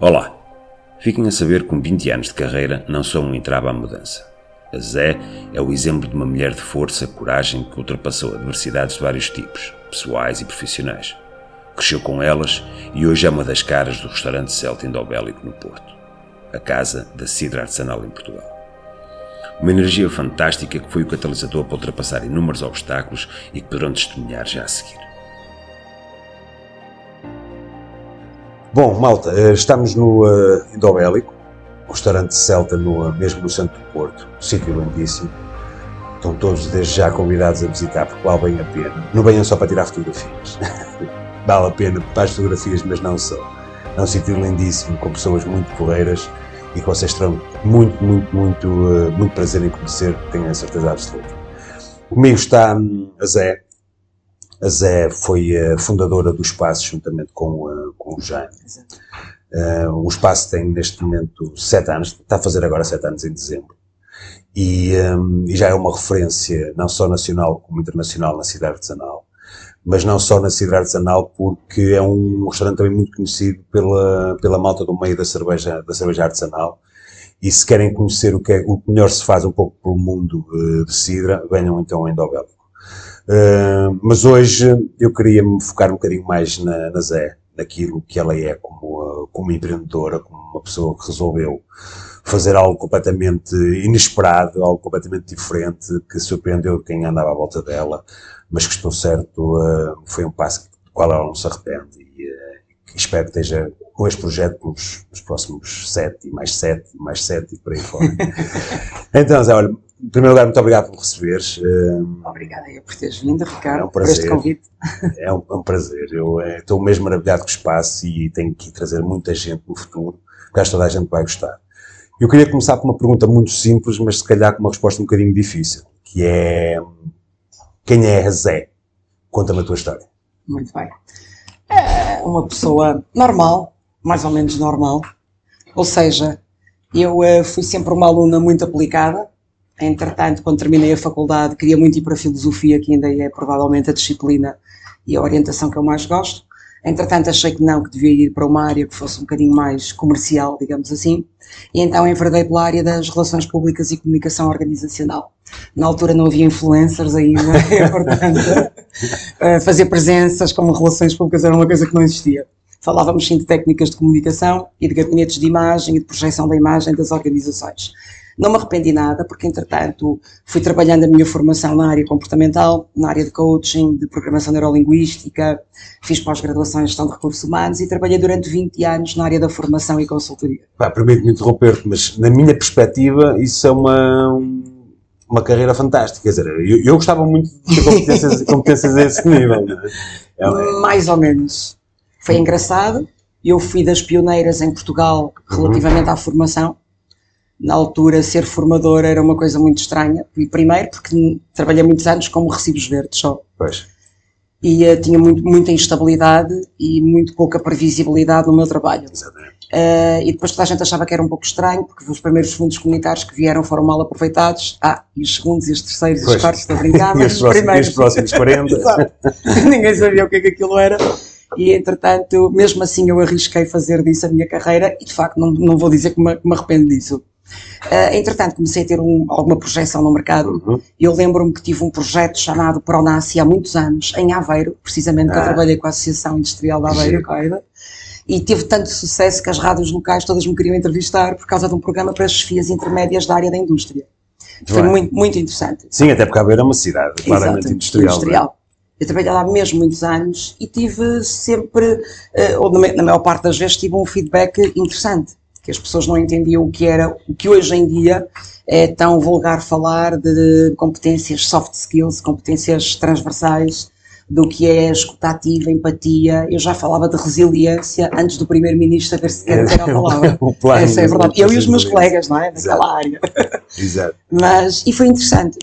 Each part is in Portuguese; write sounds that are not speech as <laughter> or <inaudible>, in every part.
Olá! Fiquem a saber que com 20 anos de carreira não sou um entrave à mudança. A Zé é o exemplo de uma mulher de força, coragem que ultrapassou adversidades de vários tipos, pessoais e profissionais. Cresceu com elas e hoje é uma das caras do restaurante Celta Indobélico no Porto, a casa da cidra artesanal em Portugal. Uma energia fantástica que foi o catalisador para ultrapassar inúmeros obstáculos e que poderão testemunhar já a seguir. Bom, malta, eh, estamos no uh, Indobélico, restaurante Celta, no, mesmo no do Porto, sítio lindíssimo. Estão todos desde já convidados a visitar, porque vale bem a pena. Não venham só para tirar fotografias. <laughs> vale a pena para as fotografias, mas não só. É um sítio lindíssimo, com pessoas muito porreiras e que vocês terão muito, muito, muito, uh, muito prazer em conhecer, tenho a certeza absoluta. Comigo está um, a Zé, a Zé foi a fundadora do espaço juntamente com, uh, com o Jaime. Uh, o espaço tem neste momento sete anos, está a fazer agora sete anos em dezembro. E, um, e, já é uma referência não só nacional como internacional na cidade artesanal. Mas não só na cidade artesanal, porque é um restaurante também muito conhecido pela, pela malta do meio da cerveja, da cerveja artesanal. E se querem conhecer o que, é, o melhor se faz um pouco pelo mundo uh, de Sidra, venham então a Endobel. Uh, mas hoje eu queria me focar um bocadinho mais na, na Zé, naquilo que ela é como, uh, como empreendedora, como uma pessoa que resolveu fazer algo completamente inesperado, algo completamente diferente, que surpreendeu quem andava à volta dela, mas que estou certo, uh, foi um passo do qual ela não se arrepende e espero que esteja com este projeto pelos, pelos próximos sete, e mais sete, e mais sete e por aí fora. <laughs> então, Zé, olha, em primeiro lugar, muito obrigado por receberes. Obrigada eu por teres vindo, Ricardo, é um prazer. por este convite. <laughs> É um, é um prazer. Eu é, estou mesmo maravilhado com o espaço e tenho que trazer muita gente no futuro, porque acho que toda a gente vai gostar. Eu queria começar com uma pergunta muito simples, mas se calhar com uma resposta um bocadinho difícil, que é quem é a Zé? Conta-me a tua história. Muito bem. É uma pessoa normal, mais ou menos normal. Ou seja, eu uh, fui sempre uma aluna muito aplicada, Entretanto, quando terminei a faculdade, queria muito ir para a filosofia, que ainda é provavelmente a disciplina e a orientação que eu mais gosto. Entretanto, achei que não, que devia ir para uma área que fosse um bocadinho mais comercial, digamos assim, e então enverdei pela área das relações públicas e comunicação organizacional. Na altura não havia influencers ainda, é <laughs> portanto, <laughs> eh, fazer presenças como relações públicas era uma coisa que não existia. Falávamos sim de técnicas de comunicação e de gabinetes de imagem e de projeção da imagem das organizações. Não me arrependi nada, porque entretanto fui trabalhando a minha formação na área comportamental, na área de coaching, de programação neurolinguística, fiz pós-graduação em gestão de recursos humanos e trabalhei durante 20 anos na área da formação e consultoria. Permite-me interromper-te, mas na minha perspectiva isso é uma, uma carreira fantástica. Quer dizer, eu, eu gostava muito de ter competências, <laughs> competências a esse nível. É? É, Mais ou menos. Foi engraçado. Eu fui das pioneiras em Portugal relativamente uhum. à formação na altura ser formador era uma coisa muito estranha. E primeiro porque trabalhei muitos anos como recibos verdes só. Pois. E uh, tinha muito, muita instabilidade e muito pouca previsibilidade no meu trabalho. Uh, e depois toda a gente achava que era um pouco estranho, porque os primeiros fundos comunitários que vieram foram mal aproveitados. Ah, e os segundos, e os terceiros, pois. e os quartos, estou a <laughs> brincar, mas os, primeiros... os próximos 40. <laughs> <laughs> Ninguém sabia o que, é que aquilo era. E entretanto, mesmo assim, eu arrisquei fazer disso a minha carreira e de facto não, não vou dizer que me, que me arrependo disso. Uh, entretanto, comecei a ter um, alguma projeção no mercado. Uhum. Eu lembro-me que tive um projeto chamado Pronaci há muitos anos, em Aveiro, precisamente, ah. que eu ah. trabalhei com a Associação Industrial de Aveiro, Coida, e teve tanto sucesso que as rádios locais todas me queriam entrevistar por causa de um programa para as chefias intermédias da área da indústria. Foi muito, muito interessante. Sim, até porque Aveiro é uma cidade claramente Exato, industrial. É? industrial. Eu trabalhei lá mesmo muitos anos e tive sempre, uh, ou na maior parte das vezes, tive um feedback interessante que as pessoas não entendiam o que era, o que hoje em dia é tão vulgar falar de competências soft skills, competências transversais, do que é escutativa, empatia. Eu já falava de resiliência antes do Primeiro-Ministro ver se quer dizer a <laughs> palavra. o plano, Essa é verdade. Eu e os meus colegas, não é? Naquela área. <laughs> Exato. Mas, e foi interessante.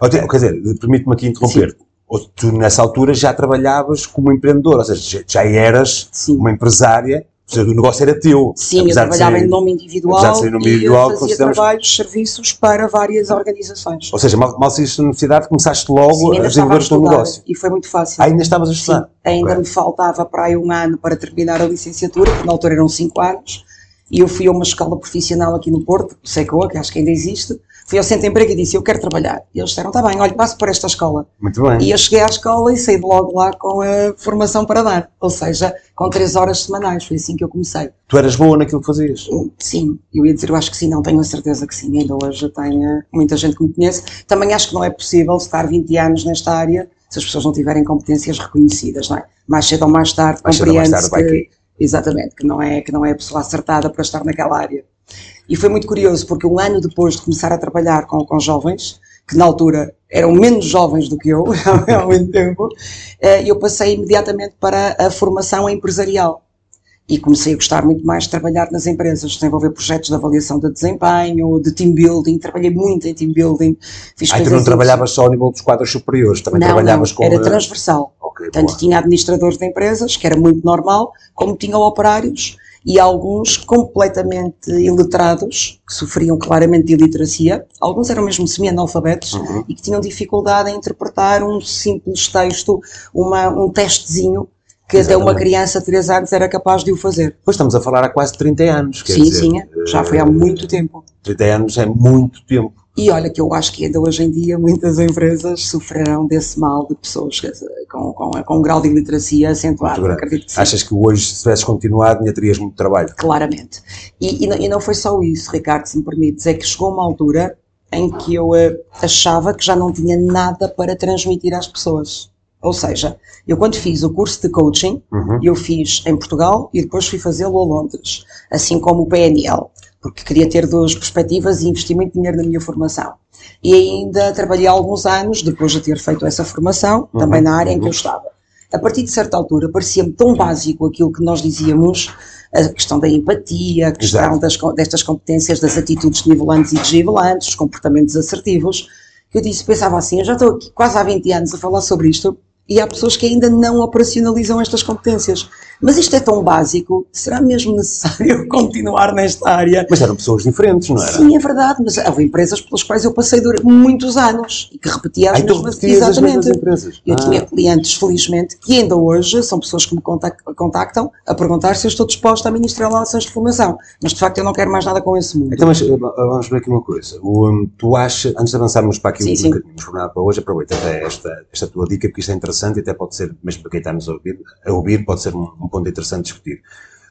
Quer dizer, permite-me aqui interromper. Sim. Tu, nessa altura, já trabalhavas como empreendedor, ou seja, já eras Sim. uma empresária o negócio era teu. Sim, eu trabalhava ser, em nome individual, ser nome individual e fazia trabalhos, serviços para várias organizações. Ou seja, mal, mal saíste da universidade, começaste logo Sim, a desenvolver o teu negócio. E foi muito fácil. Ah, ainda estavas a estudar? Sim, ainda me faltava para aí um ano para terminar a licenciatura, porque na altura eram cinco anos. E eu fui a uma escola profissional aqui no Porto, SECOA, que acho que ainda existe, fui ao centro de emprego e disse, eu quero trabalhar. E eles disseram, está bem, olha, passo por esta escola. Muito bem. E eu cheguei à escola e saí logo lá com a formação para dar, ou seja, com três horas semanais, foi assim que eu comecei. Tu eras boa naquilo que fazias? Sim, eu ia dizer, eu acho que sim, não tenho a certeza que sim, ainda hoje tenho muita gente que me conhece. Também acho que não é possível estar 20 anos nesta área se as pessoas não tiverem competências reconhecidas, não é? Mais cedo ou mais tarde compreende-se que, exatamente, que não, é, que não é a pessoa acertada para estar naquela área. E foi muito curioso, porque um ano depois de começar a trabalhar com, com jovens, que na altura eram menos jovens do que eu, <laughs> há muito tempo, eh, eu passei imediatamente para a formação empresarial. E comecei a gostar muito mais de trabalhar nas empresas, desenvolver projetos de avaliação de desempenho, de team building, trabalhei muito em team building. Fiz ah, tu não trabalhavas só ao nível dos quadros superiores, também não, trabalhavas não, com... era transversal. Okay, Tanto boa. tinha administradores de empresas, que era muito normal, como tinha operários, e alguns completamente iletrados, que sofriam claramente de iliteracia, alguns eram mesmo semi-analfabetos uhum. e que tinham dificuldade em interpretar um simples texto, uma, um testezinho que Exatamente. até uma criança de 3 anos era capaz de o fazer. Pois estamos a falar há quase 30 anos. sim, dizer, sim, já foi há muito tempo. 30 anos é muito tempo. E olha que eu acho que ainda hoje em dia muitas empresas sofrerão desse mal de pessoas com, com, com um grau de iliteracia acentuado. Acredito que sim. Achas que hoje, se tivesses continuado, ainda terias muito trabalho? Claramente. E, e, não, e não foi só isso, Ricardo, se me permites, é que chegou uma altura em que eu uh, achava que já não tinha nada para transmitir às pessoas. Ou seja, eu quando fiz o curso de coaching, uhum. eu fiz em Portugal e depois fui fazê-lo a Londres, assim como o PNL, porque queria ter duas perspectivas e investi muito dinheiro na minha formação. E ainda trabalhei alguns anos, depois de ter feito essa formação, uhum. também na área em que eu uhum. estava. A partir de certa altura, parecia-me tão básico aquilo que nós dizíamos, a questão da empatia, a questão das, destas competências, das atitudes nivelantes e desnivelantes, os comportamentos assertivos, que eu disse, pensava assim, eu já estou aqui quase há 20 anos a falar sobre isto, e há pessoas que ainda não operacionalizam estas competências. Mas isto é tão básico, será mesmo necessário <laughs> continuar nesta área? Mas eram pessoas diferentes, não era? Sim, é verdade, mas houve empresas pelas quais eu passei durante muitos anos e que repetia as Ai, mesmas Exatamente. As mesmas empresas. Eu ah. tinha clientes, felizmente, que ainda hoje são pessoas que me contactam a perguntar se eu estou disposta a ministrar relações de formação. Mas de facto eu não quero mais nada com esse mundo. Então, mas eh, vamos ver aqui uma coisa. O, um, tu achas, antes de avançarmos para aquilo sim, que tínhamos formado para hoje, aproveita esta, esta tua dica, porque isto é interessante e até pode ser, mesmo para quem está nos a ouvir, a ouvir pode ser um, um ponto interessante discutir.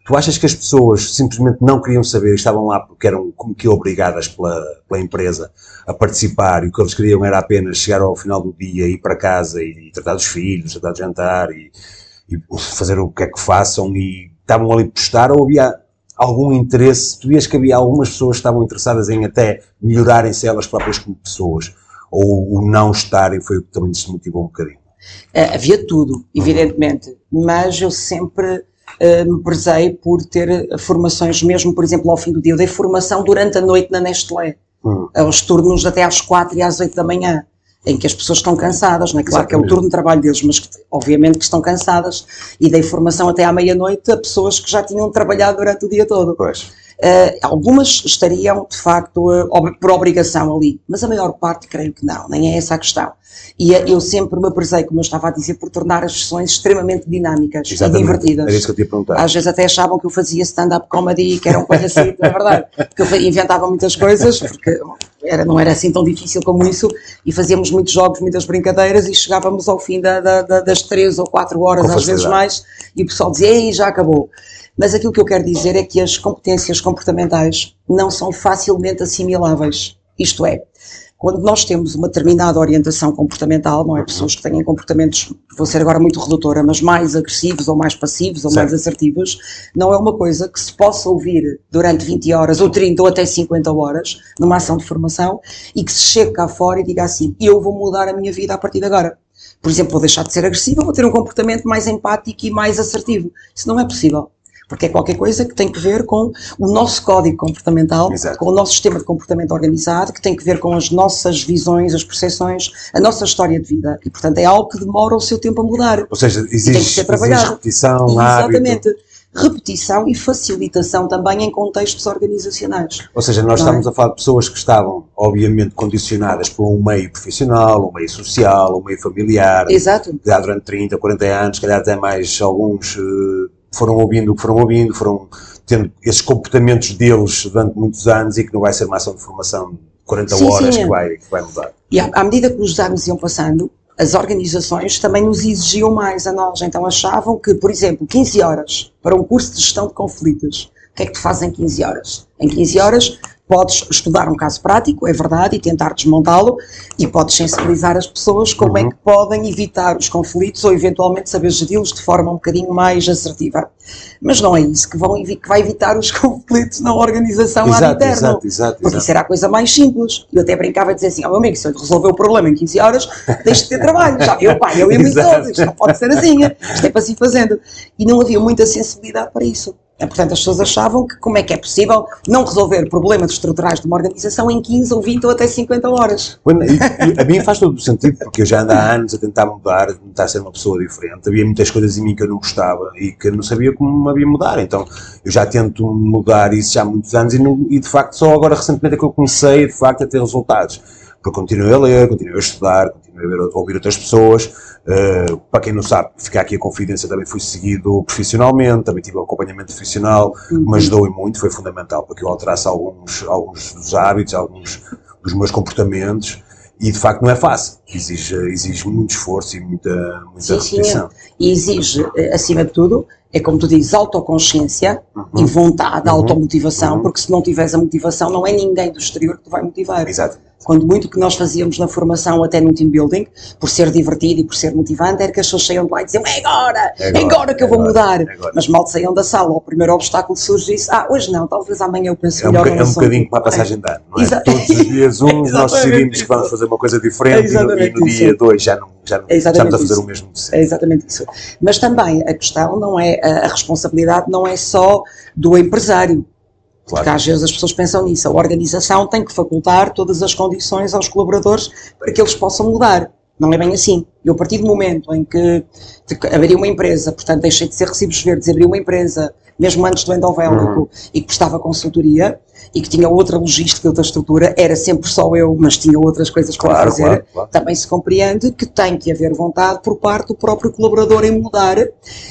Tu achas que as pessoas simplesmente não queriam saber, estavam lá porque eram como que obrigadas pela, pela empresa a participar e o que eles queriam era apenas chegar ao final do dia, ir para casa e, e tratar dos filhos, tratar de jantar e, e, fazer o que é que façam e estavam ali por estar ou havia algum interesse, tu vias que havia algumas pessoas que estavam interessadas em até melhorarem-se elas próprias como pessoas ou o não estarem foi o que também se motivou um bocadinho? Uh, havia tudo, evidentemente, mas eu sempre eh, me prezei por ter formações, mesmo, por exemplo, ao fim do dia. Eu dei formação durante a noite na Nestlé, hum. aos turnos até às quatro e às oito da manhã, em que as pessoas estão cansadas, não é? Claro Exatamente. que é o turno de trabalho deles, mas que, obviamente que estão cansadas, e dei formação até à meia-noite a pessoas que já tinham trabalhado durante o dia todo. Pois. Uh, algumas estariam, de facto, uh, ob por obrigação ali, mas a maior parte creio que não, nem é essa a questão. E uh, eu sempre me aprezei, como eu estava a dizer, por tornar as sessões extremamente dinâmicas Exatamente. e divertidas. Era isso que eu te ia perguntar. Às vezes até achavam que eu fazia stand-up comedy, que era um palhacito, <laughs> é verdade, porque eu inventava muitas coisas, porque era, não era assim tão difícil como isso, e fazíamos muitos jogos, muitas brincadeiras, e chegávamos ao fim da, da, da, das três ou quatro horas, às vezes mais, e o pessoal dizia, ei, já acabou. Mas aquilo que eu quero dizer é que as competências comportamentais não são facilmente assimiláveis. Isto é, quando nós temos uma determinada orientação comportamental, não é? Pessoas que têm comportamentos, vou ser agora muito redutora, mas mais agressivos ou mais passivos ou certo. mais assertivos, não é uma coisa que se possa ouvir durante 20 horas ou 30 ou até 50 horas numa ação de formação e que se chegue cá fora e diga assim: eu vou mudar a minha vida a partir de agora. Por exemplo, vou deixar de ser agressiva, vou ter um comportamento mais empático e mais assertivo. Isso não é possível porque é qualquer coisa que tem que ver com o nosso código comportamental, Exato. com o nosso sistema de comportamento organizado, que tem que ver com as nossas visões, as percepções, a nossa história de vida. E, portanto, é algo que demora o seu tempo a mudar. Ou seja, existe, tem que ser trabalhado. repetição, Exatamente. Hábito. Repetição e facilitação também em contextos organizacionais. Ou seja, nós estamos é? a falar de pessoas que estavam, obviamente, condicionadas por um meio profissional, um meio social, um meio familiar. Exato. Já durante 30, 40 anos, se calhar até mais alguns eh, foram ouvindo o que foram ouvindo, foram tendo esses comportamentos deles durante muitos anos e que não vai ser uma ação de formação de 40 Sim, horas sim. que, vai, que vai mudar. E à, à medida que os anos iam passando, as organizações também nos exigiam mais a nós. Então achavam que, por exemplo, 15 horas para um curso de gestão de conflitos. O que é que tu fazes em 15 horas? Em 15 horas podes estudar um caso prático, é verdade, e tentar desmontá-lo, e podes sensibilizar as pessoas como é que podem evitar os conflitos ou eventualmente saber geri-los de forma um bocadinho mais assertiva. Mas não é isso que, vão, que vai evitar os <laughs> conflitos na organização ad Exato, interno. exato, exato, Porque exato. isso era a coisa mais simples. Eu até brincava e dizia assim: ó meu amigo, se eu resolver o problema em 15 horas, deixo de ter trabalho. Já, eu, pá, eu e muito isto não pode ser assim, isto é para se ir fazendo. E não havia muita sensibilidade para isso. Portanto, as pessoas achavam que como é que é possível não resolver problemas estruturais de uma organização em 15 ou 20 ou até 50 horas. Bueno, e- e a mim faz todo o sentido, porque eu já ando há anos a tentar mudar, a tentar ser uma pessoa diferente. Havia muitas coisas em mim que eu não gostava e que não sabia como havia mudar. Então, eu já tento mudar isso já há muitos anos e, não- e, de facto, só agora recentemente é que eu comecei, de facto, a ter resultados. Porque continuei a ler, continuei a estudar, continuei a, ouvir outras pessoas. Uh, para quem não sabe, ficar aqui a confidência, também fui seguido profissionalmente, também tive um acompanhamento profissional, me ajudou e muito, foi fundamental para que eu alterasse alguns, alguns dos hábitos, alguns dos meus comportamentos. E de facto não é fácil, exige, exige muito esforço e muita, muita Sim, sim, repetição. E exige, eh, acima de tudo, é como tu dizes, autoconsciência Uhum. e vontade, automotivação, porque se não tiveres a motivação, não é ninguém do exterior que te vai motivar. Exato. Quando muito que nós fazíamos na formação, até no team building, por ser divertido e por ser motivante, era que as pessoas saiam de lá e diziam: é agora, é agora, que eu vou é agora, mudar. é agora. Mas mal saíam da sala, o primeiro obstáculo surge e disse: ah, hoje não, talvez amanhã eu pense É um, melhor. no é um assunto." bocadinho como a passagem de ano, não é? Exa- Todos os dias uns <laughs> nós decidimos que vamos fazer uma coisa diferente e no, e no dia dois já não, já não É estamos a fazer isso. o mesmo de É exatamente isso. Mas também a questão não é, a responsabilidade não é só do empresário. Porque Claro. às vezes as pessoas pensam nisso. A organização tem que facultar todas as condições aos colaboradores para que eles possam mudar. Não é bem assim. Eu, a partir do momento em que abri uma empresa, portanto deixei de ser recibos verdes, abri uma empresa, mesmo antes do endovélico, e que prestava consultoria, e que tinha outra logística, outra estrutura, era sempre só eu, mas tinha outras coisas para Claro, fazer, claro, claro. também se compreende que tem que haver vontade por parte do próprio colaborador em mudar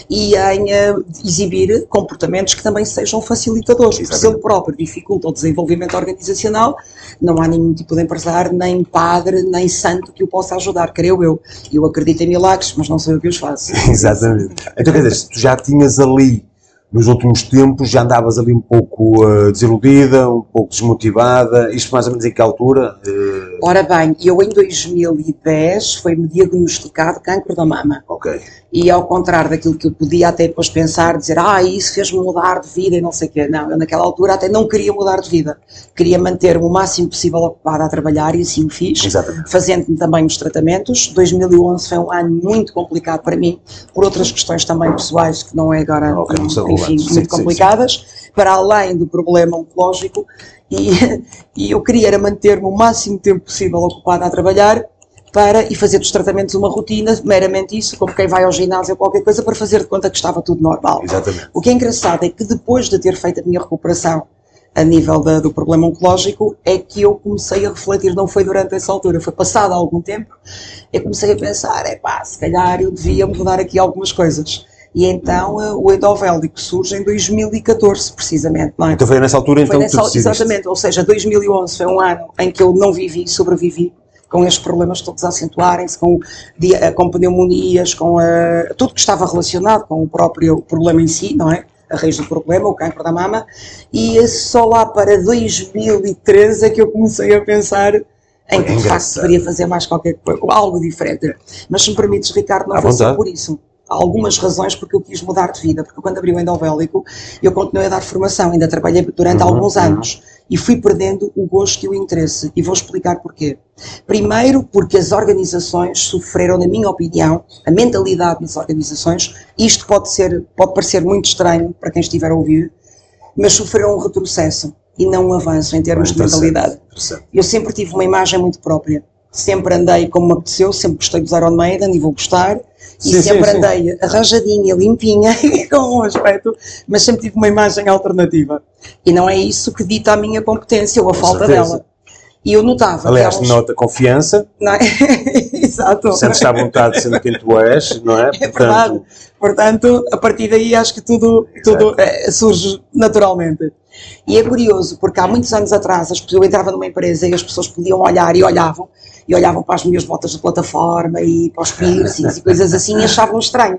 e em eh, exibir comportamentos que também sejam facilitadores, porque se Exatamente. ele próprio dificulta o desenvolvimento organizacional, não há nenhum tipo de empresário, nem padre, nem santo que o possa ajudar, creio eu. Eu acredito em milagres, mas não sei o que os faço. <laughs> Exatamente. Então, quer dizer, se tu já tinhas ali, nos últimos tempos, já andavas ali um pouco eh, desiludida, um pouco desmotivada, isto mais ou menos em que altura? Eh, Ora bem, eu em 2010 foi-me diagnosticado cancro da mama. ok. E ao contrário daquilo que eu podia até depois pensar, dizer, ah, isso fez-me mudar de vida e não sei o quê. Não, eu naquela altura até não queria mudar de vida. Queria manter-me o máximo possível ocupada a trabalhar e assim o fiz. Fazendo-me também os tratamentos. 2011 foi um ano muito complicado para mim, por outras questões também pessoais, que não é agora, Ok, não enfim. Sim, muito sim, sim. complicadas, para além do problema oncológico. E, <laughs> e eu queria era manter-me o máximo tempo possível ocupada a trabalhar para e fazer dos tratamentos uma rotina, meramente isso, como quem vai ao ginásio ou qualquer coisa, para fazer de conta que estava tudo normal. Exatamente. O que é engraçado é que depois de ter feito a minha recuperação a nível da- do problema oncológico, é que eu comecei a refletir, não foi durante essa altura, foi passado algum tempo, eu comecei a pensar, é pá, se calhar eu devia mudar aqui algumas coisas. E então eh, o endovélico surge em 2014, precisamente, é? Então foi nessa altura então Foi que tu nessa, exatamente, ou seja, 2011 foi um ano em que eu não vivi, sobrevivi, com estes problemas todos a acentuarem-se, com, eh, com pneumonias, com eh, tudo que estava relacionado com o próprio problema em si, não é? A raiz do problema, o cancro da mama, e eh, só lá para 2013 é que eu comecei a pensar em que de facto deveria fazer mais qualquer coisa, algo diferente. Mas se me permites, Ricardo, não À foi só por isso. Há algumas razões porque eu quis mudar de vida, porque quando abri o endovélico, eu continuei a dar formação, ainda trabalhei durante Uhum, alguns uhum. E fui perdendo o gosto e o interesse. E vou explicar porquê. Primeiro, porque as organizações sofreram, na minha opinião, a mentalidade das organizações, isto pode, ser, pode parecer muito estranho para quem estiver a ouvir, mas sofreram um retrocesso e não um avanço em termos de mentalidade. Eu sempre tive uma imagem muito própria. Sempre andei como me apeteceu, sempre gostei de usar Iron Maiden e vou gostar. E Sim, sempre sim, sim. andei arranjadinha, limpinha, <laughs> com um aspecto, mas sempre tive uma imagem alternativa. E não é isso que dita a minha competência ou a falta certeza. dela. E eu notava Aliás, elas- nota confiança, não é? <laughs> Exato. sentes-te à vontade sendo quem tu és, não é? É verdade. Portanto, a partir daí acho que tudo, tudo é, surge naturalmente. E é curioso, porque há muitos anos atrás eu entrava numa empresa e as pessoas podiam olhar e olhavam, e olhavam para as minhas botas de plataforma e para os piercings e coisas assim e achavam estranho.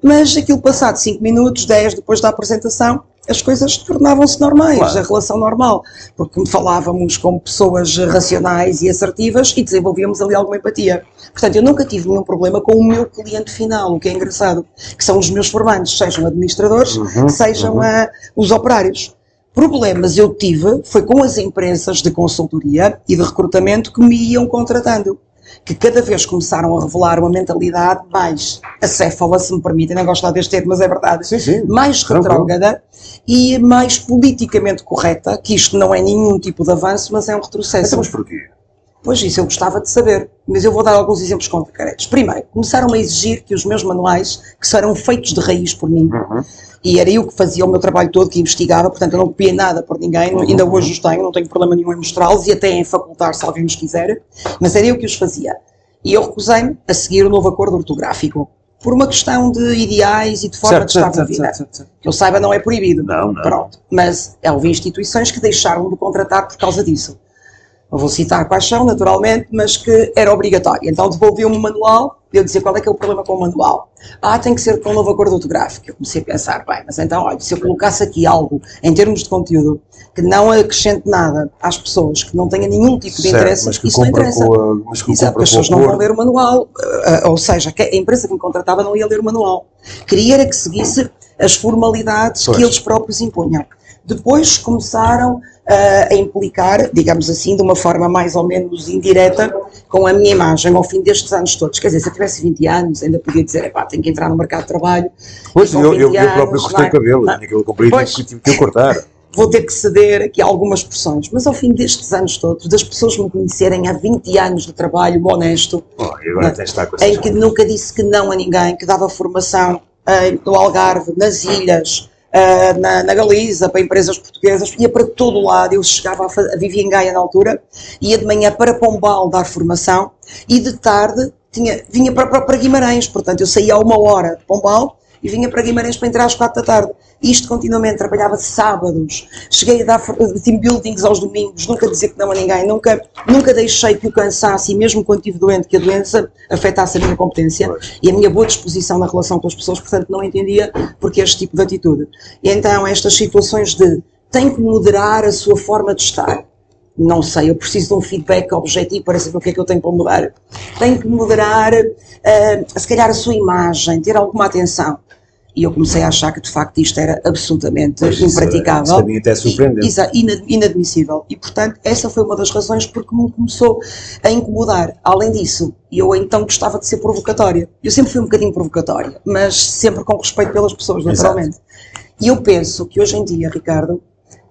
Mas aquilo passado 5 minutos, 10 depois da apresentação, as coisas tornavam-se normais, claro. a relação normal, porque falávamos com pessoas racionais e assertivas e desenvolvíamos ali alguma empatia. Portanto, eu nunca tive nenhum problema com o meu cliente final, o que é engraçado, que são os meus formandos, sejam administradores, uhum, sejam uhum. Uh, os operários. Problemas eu tive foi com as empresas de consultoria e de recrutamento que me iam contratando que cada vez começaram a revelar uma mentalidade mais acéfala, se me permitem, não gosto deste termo, mas é verdade, sim, sim. mais retrógrada e mais politicamente correta, que isto não é nenhum tipo de avanço, mas é um retrocesso. Então, mas porquê? Pois isso eu gostava de saber, mas eu vou dar alguns exemplos concretos. Primeiro, começaram a exigir que os meus manuais, que serão feitos de raiz por mim, uhum. E era eu que fazia o meu trabalho todo, que investigava, portanto eu não copiei nada por ninguém, uhum. ainda hoje os tenho, não tenho problema nenhum em mostrá-los e até em facultar se alguém nos quiser, mas era eu que os fazia. E eu recusei-me a seguir o novo acordo ortográfico por uma questão de ideais e de forma certo, de estar certo, certo, certo, Que eu saiba não é proibido. Não, não. Pronto. Mas houve instituições que deixaram de contratar por causa disso não vou citar quais são, naturalmente, mas que era obrigatório. Então devolveu-me o manual, eu dizia qual é que é o problema com o manual. Ah, tem que ser com um novo acordo ortográfico. Eu comecei a pensar, bem, mas então, olha, se eu colocasse aqui algo em termos de conteúdo que não acrescente nada às pessoas, que não tenha nenhum tipo de certo, interesse, isso não interessa. A, mas que Exato, porque as pessoas não vão ler o manual, eh, ou seja, a empresa que me contratava não ia ler o manual. Queria era que seguisse as formalidades pois. que eles próprios impunham. Depois começaram uh, a implicar, digamos assim, de uma forma mais ou menos indireta, com a minha imagem ao fim destes anos todos. Quer dizer, se eu tivesse 20 anos, ainda podia dizer, epá, tenho que entrar no mercado de trabalho. Pois, eu, eu, eu, próprio cortei o cabelo, tinha aquele comprido tive que cortar. <laughs> Vou ter que ceder aqui algumas porções, mas ao fim destes anos todos, das pessoas me conhecerem há 20 anos de trabalho honesto, oh, em que nunca disse que não a ninguém, que dava formação uh, no Algarve, nas ilhas, uh, na, na, Galiza, para empresas portuguesas, ia para todo lado. Eu chegava a, fazer, vivia em Gaia na altura, ia de manhã para Pombal dar formação e de tarde tinha, vinha para, para Guimarães. Portanto, eu saía a uma hora de Pombal e vinha para Guimarães para entrar às quatro da tarde. Isto continuamente, trabalhava sábados, cheguei a dar team buildings aos domingos, nunca dizer que não a ninguém, nunca, nunca deixei que o cansaço, e mesmo quando estive doente, que a doença afetasse a minha competência pois. e a minha boa disposição na relação com as pessoas, portanto não entendia porque este tipo de atitude. E então estas situações de tem que moderar a sua forma de estar. Não sei, eu preciso de um feedback objetivo para saber o que é que eu tenho para mudar. Tem que moderar, uh, se calhar, a sua imagem, ter alguma atenção e eu comecei a achar que de facto isto era absolutamente pois impraticável. Isso, isso até surpreendente. Inadmissível. E portanto, essa foi uma das razões porque me começou a incomodar. Além disso, eu então gostava de ser provocatória. Eu sempre fui um bocadinho provocatória, mas sempre com respeito pelas pessoas, naturalmente. Exato. E eu penso que hoje em dia, Ricardo,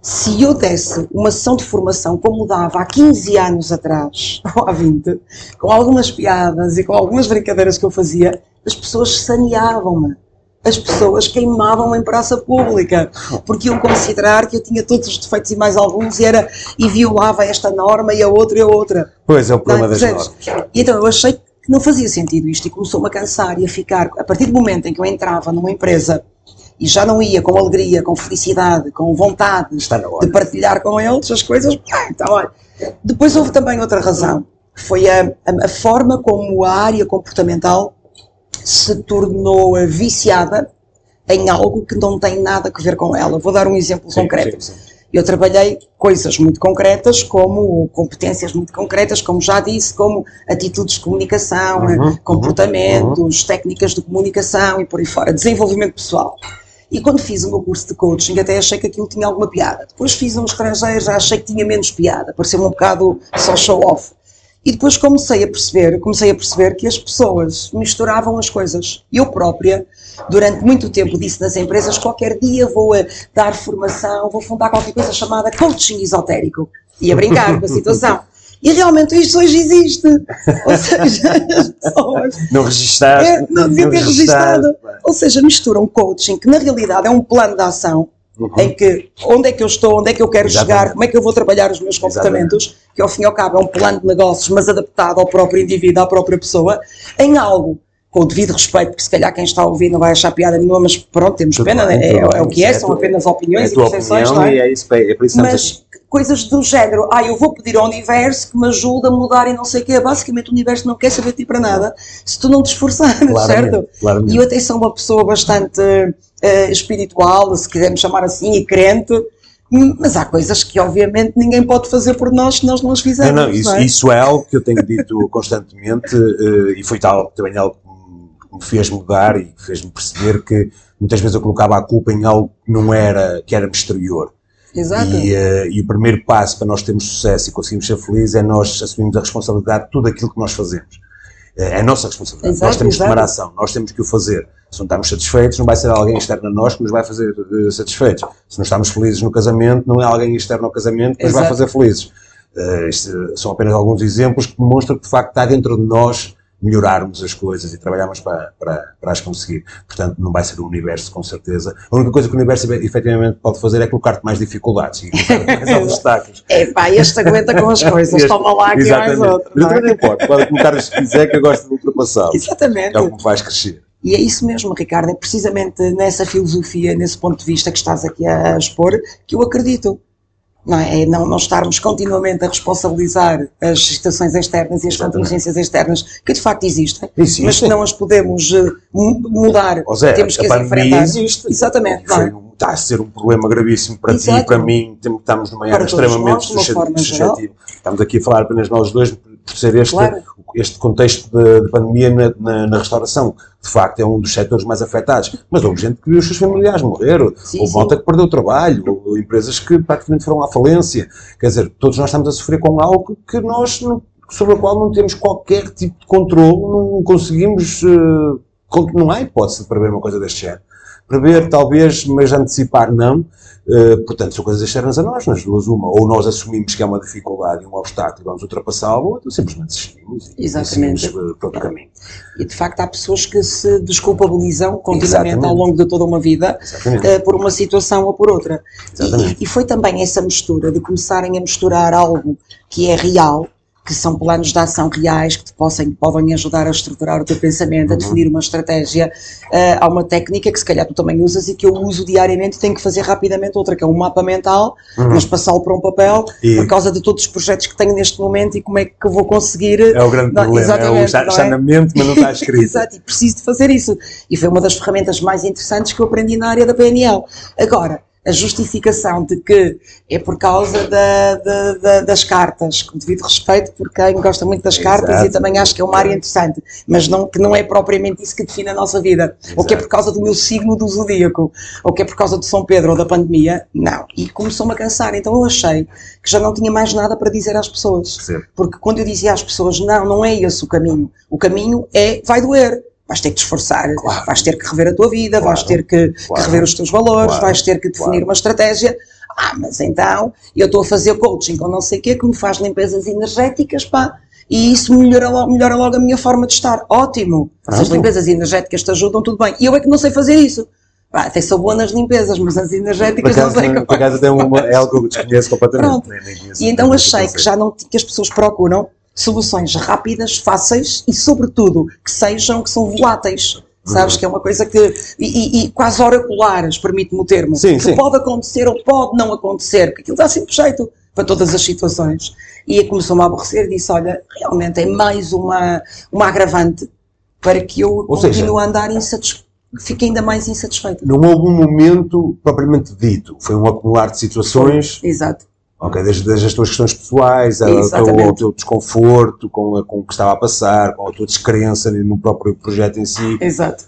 se eu desse uma sessão de formação como dava há 15 anos atrás, <laughs> ou há 20, com algumas piadas e com algumas brincadeiras que eu fazia, as pessoas saneavam-me as pessoas queimavam em praça pública, porque iam considerar que eu tinha todos os defeitos e mais alguns e, era, e violava esta norma e a outra e a outra. Pois, é o problema das normas. E então eu achei que não fazia sentido isto e começou-me a cansar e a ficar, a partir do momento em que eu entrava numa empresa e já não ia com alegria, com felicidade, com vontade de partilhar com eles as coisas, então olha. Depois houve também outra razão, que foi a, a, a forma como a área comportamental se tornou viciada em algo que não tem nada a ver com ela. Vou dar um exemplo sim, concreto. Sim, sim. Eu trabalhei coisas muito concretas, como competências muito concretas, como já disse, como atitudes de comunicação, uhum, uhum comportamentos, uhum. técnicas de comunicação e por aí fora, desenvolvimento pessoal. E quando fiz o meu curso de coaching, até achei que aquilo tinha alguma piada. Depois fiz um estrangeiro, já achei que tinha menos piada, pareceu um bocado só show off. E depois comecei a perceber, comecei a perceber que as pessoas misturavam as coisas. Eu própria, durante muito tempo, disse nas empresas: qualquer dia vou dar formação, vou fundar qualquer coisa chamada coaching esotérico. E a brincar com a situação. E realmente isto hoje existe. Ou <laughs> seja, as pessoas. Não registaste. É, não devia ter registado. Ou seja, misturam coaching, que na realidade é um plano de ação Uhum. em que onde é que eu estou, onde é que eu quero Exatamente. chegar, como é que eu vou trabalhar os meus comportamentos, Exatamente. que ao fim e ao cabo é um plano de negócios, mas adaptado ao próprio indivíduo, à própria pessoa, em algo com o devido respeito, porque se calhar quem está a ouvir não vai achar piada nenhuma, mas pronto, temos Tudo pena, bem, é, tudo é, bem, o que é, é são apenas É opiniões e percepções, não é? é isso, é por isso Mas coisas do género, ah, eu vou pedir ao universo que me ajude a mudar e não sei o quê. Basicamente, o universo não quer saber de ti para nada se tu não te esforçares, <laughs> Claramente, certo? claramente. E eu até sou uma pessoa bastante eh, espiritual, se quisermos chamar assim, e crente, mas há coisas que, obviamente, ninguém pode fazer por nós se nós não as fizermos. Não, não, isso, é? isso é algo que eu tenho dito <laughs> constantemente eh, e foi tal, também algo que me fez mudar e fez-me perceber que muitas vezes eu colocava a culpa em algo que não era, que era exterior. Exato. E, eh, e o primeiro passo para nós termos sucesso e conseguirmos ser felizes é nós assumirmos a responsabilidade de tudo aquilo que nós fazemos. Eh, É a nossa responsabilidade. Exato, nós temos que exato. tomar ação, nós temos que o fazer. Se não estamos satisfeitos, não vai ser alguém externo a nós que nos vai fazer eh, satisfeitos. Se não estamos felizes no casamento, não é alguém externo ao casamento que nos vai fazer felizes. Eh, isto são apenas alguns exemplos que demonstram que de facto está dentro de nós melhorarmos as coisas e trabalharmos para, para, para as conseguir. Portanto, não vai ser o universo, com certeza. A única coisa que o universo efetivamente pode fazer é colocar-te mais dificuldades e colocar <laughs> mais obstáculos. É pá, este aguenta com as <laughs> coisas, Este- toma lá aqui mais outro. Mas não é? também não importa, pode colocar os que quiser que eu gosto de ultrapassá-los. Exatamente. É o que me faz crescer. E é isso mesmo, Ricardo, é precisamente nessa filosofia, nesse ponto de vista que estás aqui a expor, que eu acredito. Não é? É não, não estarmos continuamente a responsabilizar as situações externas e as contingências externas que de facto existem, Existem. mas que não as podemos eh, mu- mudar, Ó Zé, temos que a as enfrentar. existe. Exatamente, foi não é? está a ser um problema gravíssimo para ti Exato. e para mim. Estamos numa todos extremamente nós. Estamos aqui a falar apenas nós dois por ser este, Claro. este contexto de, de pandemia na, na- na restauração. De facto, é um dos setores mais afetados. Mas houve gente que viu os seus familiares morrer, Sim, houve sim. malta que perdeu o trabalho, houve empresas que praticamente foram à falência. Quer dizer, todos nós estamos a sofrer com algo que nós, não- sobre o qual não temos qualquer tipo de controle, não conseguimos. eh, não há hipótese de prever uma coisa deste género. Prever, talvez, mas antecipar, não. Uh, portanto, são coisas externas a nós, nas duas, uma. Ou nós assumimos que é uma dificuldade e um obstáculo e vamos ultrapassá-lo, ou então simplesmente desistimos e, Exatamente. uh, para outro caminho. E de facto há pessoas que se desculpabilizam continuamente Exatamente. ao longo de toda uma vida eh, por uma situação ou por outra. E, e foi também essa mistura de começarem a misturar algo que é real, que são planos de ação reais que te possam, podem ajudar a estruturar o teu pensamento, a Uhum. definir uma estratégia. Eh, há uma técnica que se calhar tu também usas e que eu uso diariamente e tenho que fazer rapidamente outra, que é um mapa mental, mas passá-lo para um papel Uhum. E- por causa de todos os projetos que tenho neste momento e como é que eu vou conseguir É o grande Não, problema. É o, está, não está é? na mente, mas não está <laughs> escrito. Exato, e preciso de fazer isso. E foi uma das ferramentas mais interessantes que eu aprendi na área da PNL. Agora, a justificação de que é por causa da- da- da- das cartas, com devido respeito por quem gosta muito das cartas Exato. e também acho que é uma área interessante, mas não, que não é propriamente isso que define a nossa vida. Ou que é por causa do meu signo do zodíaco, ou que é por causa de São Pedro ou da pandemia. Não. E começou-me a cansar. Então eu achei que já não tinha mais nada para dizer às pessoas. Percebo. Porque quando eu dizia às pessoas, não, não é esse o caminho. O caminho é, vai doer. Vais ter que te esforçar, Claro. vais ter que rever a tua vida, vais Claro. ter que, que Claro. rever os teus valores, vais ter que definir uma estratégia. Ah, mas então eu estou a fazer coaching ou não sei o quê, que me faz limpezas energéticas, pá. E isso melhora, melhora logo a minha forma de estar. Ótimo. Se as limpezas energéticas te ajudam, tudo bem. E eu é que não sei fazer isso. Pá, até sou boa nas limpezas, mas nas Por energéticas não acaso, sei por acaso uma, é algo que eu desconheço completamente. Pronto. Nem- nem E então achei conheço. que já não que as pessoas procuram soluções rápidas, fáceis e, sobretudo, que sejam, que são voláteis. Sabes Uhum. que é uma coisa que. E, e- e quase oraculares, permite-me o termo. Sim, que sim. pode acontecer ou pode não acontecer, porque aquilo dá sempre jeito para todas as situações. E começou-me a aborrecer e disse: Olha, realmente é mais uma, uma agravante para que eu Ou seja- continue a andar insatisfeito. Fique ainda mais insatisfeita. Não houve um momento propriamente dito. Foi um acumular de situações Exato. Ok, desde, desde as tuas questões pessoais, ao teu, desconforto com, a- com o que estava a passar, com a tua descrença no próprio projeto em si. Exato.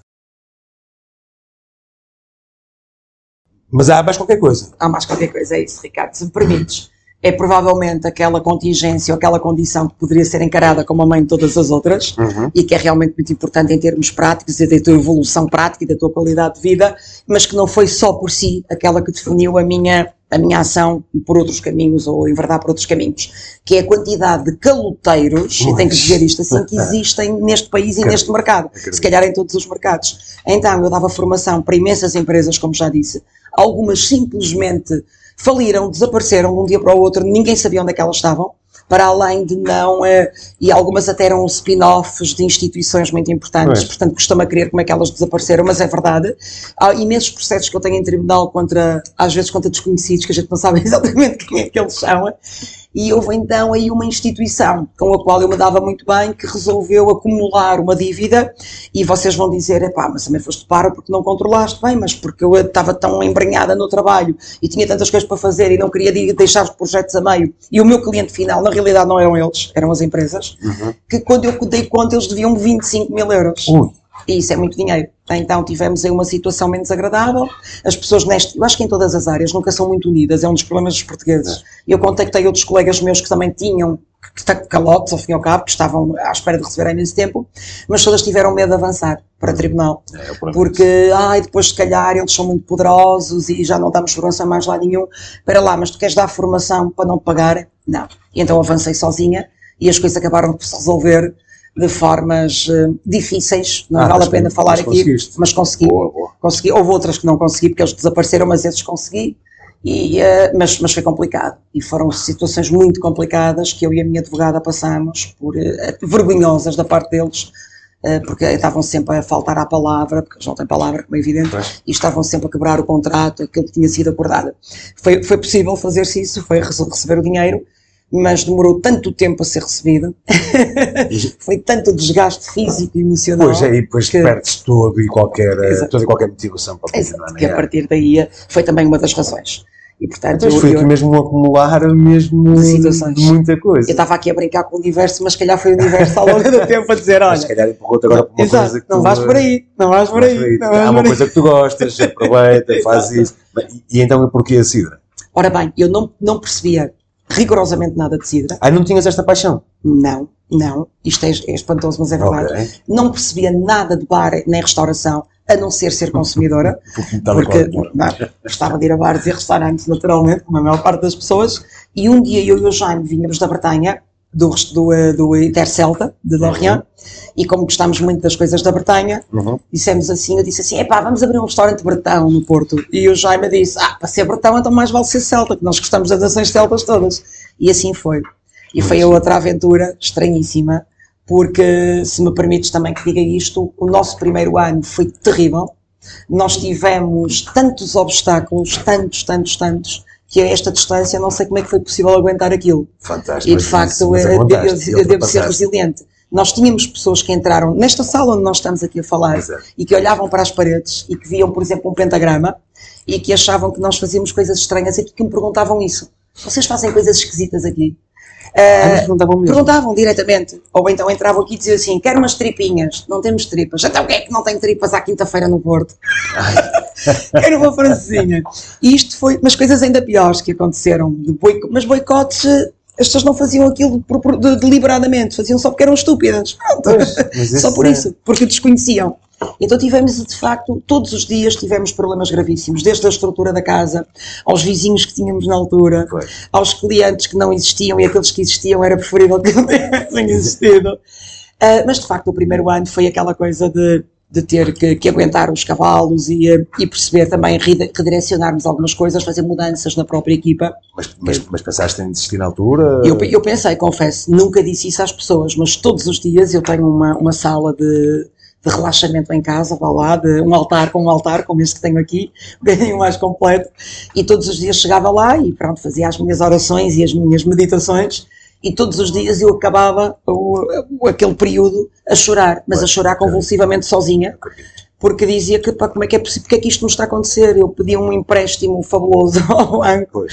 Mas há mais qualquer coisa. há mais qualquer coisa, é isso, Ricardo, se me permites. É provavelmente aquela contingência ou aquela condição que poderia ser encarada como a mãe de todas as outras e que é realmente muito importante em termos práticos e da tua evolução prática e da tua qualidade de vida, mas que não foi só por si aquela que definiu a minha, a minha ação por outros caminhos ou em verdade por outros caminhos, que é a quantidade de caloteiros, e tenho que dizer isto assim, que <laughs> existem neste país e Acredito. neste mercado, Acredito. se calhar em todos os mercados. Então eu dava formação para imensas empresas, como já disse, algumas simplesmente faliram, desapareceram de um dia para o outro, ninguém sabia onde é que elas estavam, para além de não, eh, e algumas até eram spin-offs de instituições muito importantes, portanto costumo a crer como é que elas desapareceram, mas é verdade. Há imensos processos que eu tenho em tribunal contra, às vezes contra desconhecidos, que a gente não sabe <laughs> exatamente quem é que eles são, e houve então aí uma instituição com a qual eu me dava muito bem que resolveu acumular uma dívida e vocês vão dizer, epá, mas também foste para porque não controlaste bem, mas porque eu estava tão embrenhada no trabalho e tinha tantas coisas para fazer e não queria de- deixar os projetos a meio. E o meu cliente final, na realidade não eram eles, eram as empresas, que quando eu dei conta eles deviam 25 mil euros. Ui. E isso é muito dinheiro. Então tivemos aí uma situação menos agradável. As pessoas neste, eu acho que em todas as áreas nunca são muito unidas, é um dos problemas dos portugueses. Eu contactei outros colegas meus que também tinham calotes, ao fim e ao cabo, que estavam à espera de receber há imenso tempo, mas todas tiveram medo de avançar para tribunal. É, o problema Porque, ai, depois se calhar eles são muito poderosos e já não damos segurança mais lá nenhum. Para lá, mas tu queres dar formação para não pagar? Não. E então avancei sozinha e as coisas acabaram por se resolver de formas eh, difíceis, não Ah, vale a pena falar mas aqui, conseguiste. mas consegui. Boa, boa. consegui. Houve outras que não consegui porque eles desapareceram, mas esses consegui. E, eh, mas, mas foi complicado. E foram situações muito complicadas que eu e a minha advogada passamos, por, eh, vergonhosas da parte deles, porque estavam sempre a faltar à palavra, porque eles não têm palavra, como é evidente, Pois. e estavam sempre a quebrar o contrato, aquilo que tinha sido acordado. Foi, foi possível fazer-se isso, foi rece- receber o dinheiro, mas demorou tanto tempo a ser recebido, <laughs> foi tanto desgaste físico e emocional. Pois é, e depois que- perdes todo e qualquer, eh, Exato. toda e qualquer motivação para continuar. Exato, que a é? partir daí eh, foi também uma das razões. E portanto, Então, eu- foi eu- aqui mesmo um acumular mesmo situações. muita coisa. Eu estava aqui a brincar com o universo, mas se calhar foi o universo ao longo <laughs> do tempo a dizer: Mas se olha, calhar empurrou-te agora para uma exato, coisa que não tu, vais por aí, não vais por vais aí. não Há vais uma por aí. coisa que tu gostas, <laughs> aproveita, faz isso. E, e então porquê a Sidra? Ora bem, eu não, não percebia rigorosamente nada de Sidra. Ah, não tinhas esta paixão? Não, não. Isto é, é espantoso, mas é verdade. Ok. Não percebia nada de bar nem restauração, a não ser ser consumidora. <laughs> Porque não, gostava de ir a bares e restaurantes, naturalmente, como a maior parte das pessoas. E um dia eu e o Jaime vínhamos da Bretanha, do, do, eh, do Intercelta, de Lorient, e como gostámos muito das coisas da Bretanha, Uhum. dissemos assim, eu disse assim, epá, vamos abrir um restaurante bretão no Porto. E o Jaime disse, ah, para ser bretão então mais vale ser celta, que nós gostamos das nações celtas todas. E assim foi. E foi a outra aventura estranhíssima, porque, se me permites também que diga isto, o nosso primeiro ano foi terrível. Nós tivemos tantos obstáculos, tantos, tantos, tantos, que a esta distância não sei como é que foi possível aguentar aquilo. Fantástico. E de facto mas eu, eu- eu e devo ser resiliente. Nós tínhamos pessoas que entraram nesta sala onde nós estamos aqui a falar Exato. e que olhavam para as paredes e que viam, por exemplo, um pentagrama e que achavam que nós fazíamos coisas estranhas e que me perguntavam isso. Vocês fazem coisas esquisitas aqui? Mas perguntavam. Perguntavam diretamente. Ou então entravam aqui e diziam assim: quero umas tripinhas. Não temos tripas. Então o que é que não tem tripas à quinta-feira no Porto? Quero <laughs> uma francesinha. E isto foi, mas coisas ainda piores que aconteceram. De boico, mas boicotes, as pessoas não faziam aquilo por- por- de- deliberadamente, faziam só porque eram estúpidas. Pronto. Pois, <laughs> Só por é- isso, porque desconheciam. Então tivemos, de facto, todos os dias tivemos problemas gravíssimos, desde a estrutura da casa, aos vizinhos que tínhamos na altura, aos clientes que não existiam e aqueles que existiam era preferível que não <laughs> tivessem existido. Ah, mas de facto o primeiro ano foi aquela coisa de, de ter que, que aguentar os cavalos e, ah, e perceber também redirecionarmos algumas coisas, fazer mudanças na própria equipa. Mas, mas, mas pensaste em desistir na altura? Eu, eu pensei, confesso, nunca disse isso às pessoas, mas todos os dias eu tenho uma, uma sala de, de relaxamento em casa, vá lá, de um altar com um altar, como este que tenho aqui, um bocadinho mais completo, e todos os dias chegava lá e pronto, fazia as minhas orações e as minhas meditações, e todos os dias eu acabava o, o- aquele período a chorar, mas a chorar convulsivamente sozinha, porque dizia que pá, como é que é possível, porque é que isto não está a acontecer? Eu pedi um empréstimo fabuloso <laughs> ao banco,